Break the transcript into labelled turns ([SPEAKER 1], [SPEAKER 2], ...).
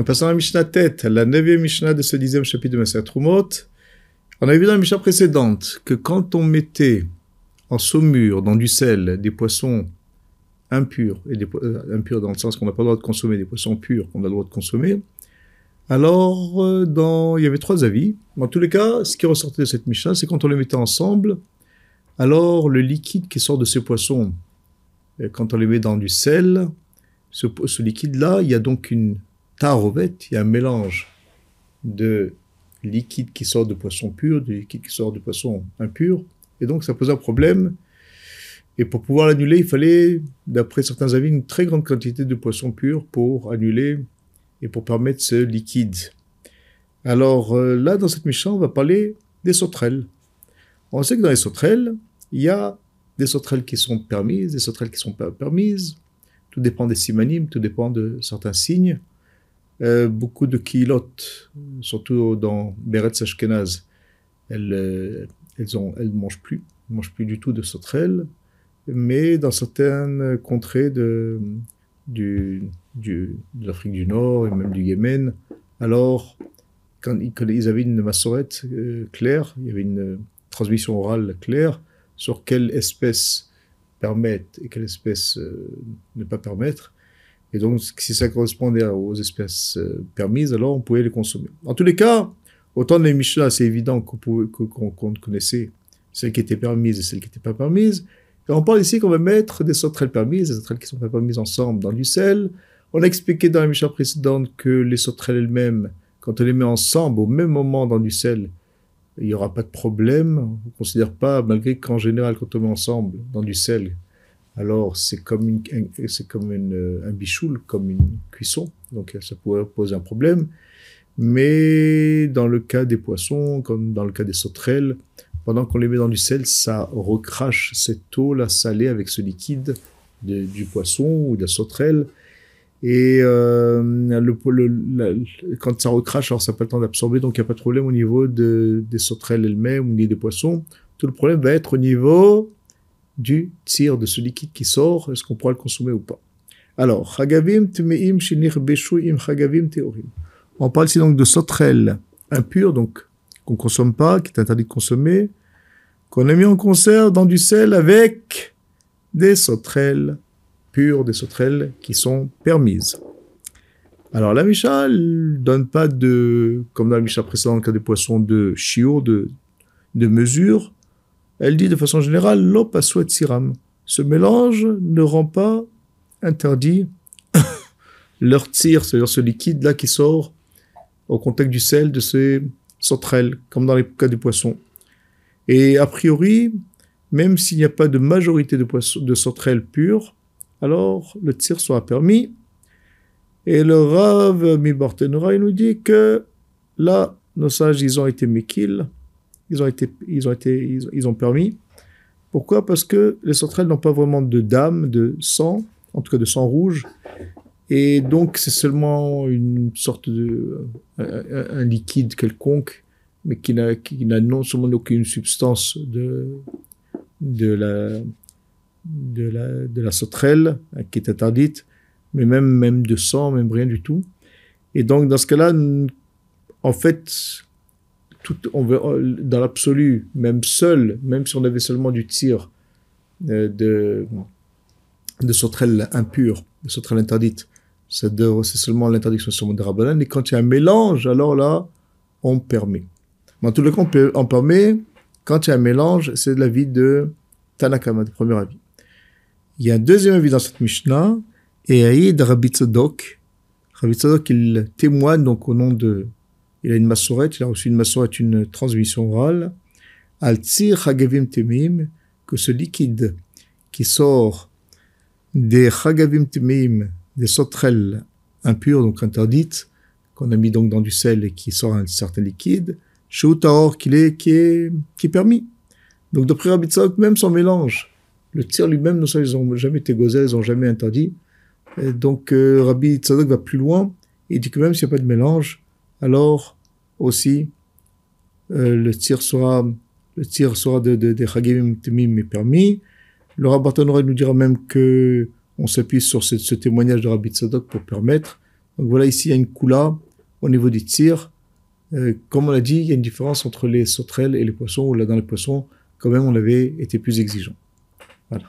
[SPEAKER 1] Nous passons à la Mishnah tête, la neuvième Mishnah de ce dixième chapitre de Maseret Trumot. On a vu dans la Mishnah précédente que quand on mettait en saumure, dans du sel, des poissons impurs, et des, euh, impurs dans le sens qu'on n'a pas le droit de consommer, des poissons purs qu'on a le droit de consommer, alors euh, dans, il y avait trois avis. Dans tous les cas, ce qui ressortait de cette Mishnah, c'est quand on les mettait ensemble, alors le liquide qui sort de ces poissons, euh, quand on les met dans du sel, ce liquide-là, il y a donc une tarovette, il y a un mélange de liquide qui sort de poissons purs, de liquide qui sort de poissons impurs, et donc ça pose un problème. Et pour pouvoir l'annuler, il fallait, d'après certains avis, une très grande quantité de poissons purs pour annuler et pour permettre ce liquide. Alors euh, là, dans cette mission, on va parler des sauterelles. On sait que dans les sauterelles, il y a des sauterelles qui sont permises, des sauterelles qui sont pas permises. Tout dépend des simanimes, tout dépend de certains signes. Euh, beaucoup de kilotes, surtout dans Beretz Ashkenaz, elles, euh, elles, ont, elles mangent plus, elles mangent plus du tout de sauterelles. Mais dans certaines contrées de, du, du, de l'Afrique du Nord et même du Yémen, alors quand, ils avaient une massorette euh, claire, il y avait une transmission orale claire sur quelle espèce permettre et quelle espèce ne pas permettre. Et donc, si ça correspondait aux espèces euh, permises, alors on pouvait les consommer. En tous les cas, autant les Mishnah, c'est évident qu'on connaissait celles qui étaient permises et celles qui n'étaient pas permises. On parle ici qu'on va mettre des sauterelles permises, des sauterelles qui ne sont pas permises ensemble dans du sel. On a expliqué dans la Mishnah précédente que les sauterelles elles-mêmes, quand on les met ensemble au même moment dans du sel, il n'y aura pas de problème. On ne considère pas, malgré qu'en général, quand on met ensemble dans du sel, alors c'est comme, une, c'est comme une, un bichoul, comme une cuisson, donc ça pourrait poser un problème. Mais dans le cas des poissons, comme dans le cas des sauterelles, pendant qu'on les met dans du sel, ça recrache cette eau-là salée avec ce liquide du poisson ou de la sauterelle. Et euh, quand ça recrache, alors ça n'a pas le temps d'absorber, donc il n'y a pas de problème au niveau de, des sauterelles elles-mêmes ou des poissons. Tout le problème va être au niveau du tir de ce liquide qui sort, est-ce qu'on pourra le consommer ou pas? Alors. On parle ici donc de sauterelles impures, donc qu'on consomme pas, qui est interdit de consommer, qu'on a mis en conserve dans du sel avec des sauterelles pures, des sauterelles qui sont permises. Alors la Misha ne donne pas de, comme dans la Misha précédente, cas des poissons de chiot, de, de mesure, elle dit de façon générale, l'opaswet siram. Ce mélange ne rend pas interdit leur tir, c'est-à-dire ce liquide-là qui sort au contact du sel de ces sauterelles, comme dans les cas du poisson. Et a priori, même s'il n'y a pas de majorité de, de sauterelles pures, alors le tir sera permis. Et le Rav Mibartenora, il nous dit que là, nos sages, ils ont été mekil, ils ont été, ils ont été, ils, ont permis. Pourquoi? Parce que les sauterelles n'ont pas vraiment de dame, de sang, en tout cas de sang rouge, et donc c'est seulement une sorte de un, liquide quelconque, mais qui n'a qui n'a non seulement aucune substance de de la de la de la sauterelle hein, qui est interdite, mais même même de sang, même rien du tout. Et donc dans ce cas-là, en fait, tout, on veut, dans l'absolu, même seul, même si on avait seulement du tir euh, de, de sauterelles impures, de sauterelles interdites, c'est seulement l'interdiction sur de Rabbanan. Et quand il y a un mélange, alors là, on permet. Mais en tout cas, on, permet, quand il y a un mélange, c'est l'avis de Tanakama, de premier avis. Il y a un deuxième avis dans cette Mishnah, et Aïd Rabbi Tzadok. Rabbi Tzadok, il témoigne donc au nom de il a une massorette, il a reçu une massorette, une transmission orale. Al-Tzir Chagavim Temim, que ce liquide qui sort des Chagavim Temim, des sauterelles impures, donc interdites, qu'on a mis donc dans du sel et qui sort un certain liquide, Shoutar, qu'il est, qui est, qui est permis. Donc, d'après Rabbi Tzadok, même son mélange, le tir lui-même, ils n'ont jamais été gozés, ils n'ont jamais interdit. Et donc, euh, Rabbi Tzadok va plus loin, et dit que même s'il n'y a pas de mélange, alors aussi euh, le tir sera le tir sera de, de, de Temim est permis. Le Rabbi nous dira même que on s'appuie sur ce, ce, témoignage de Rabbi Tzadok pour permettre. Donc voilà, ici, il y a une coula au niveau du tir. Euh, comme on l'a dit, il y a une différence entre les sauterelles et les poissons, où là, dans les poissons, quand même, on avait été plus exigeant. Voilà.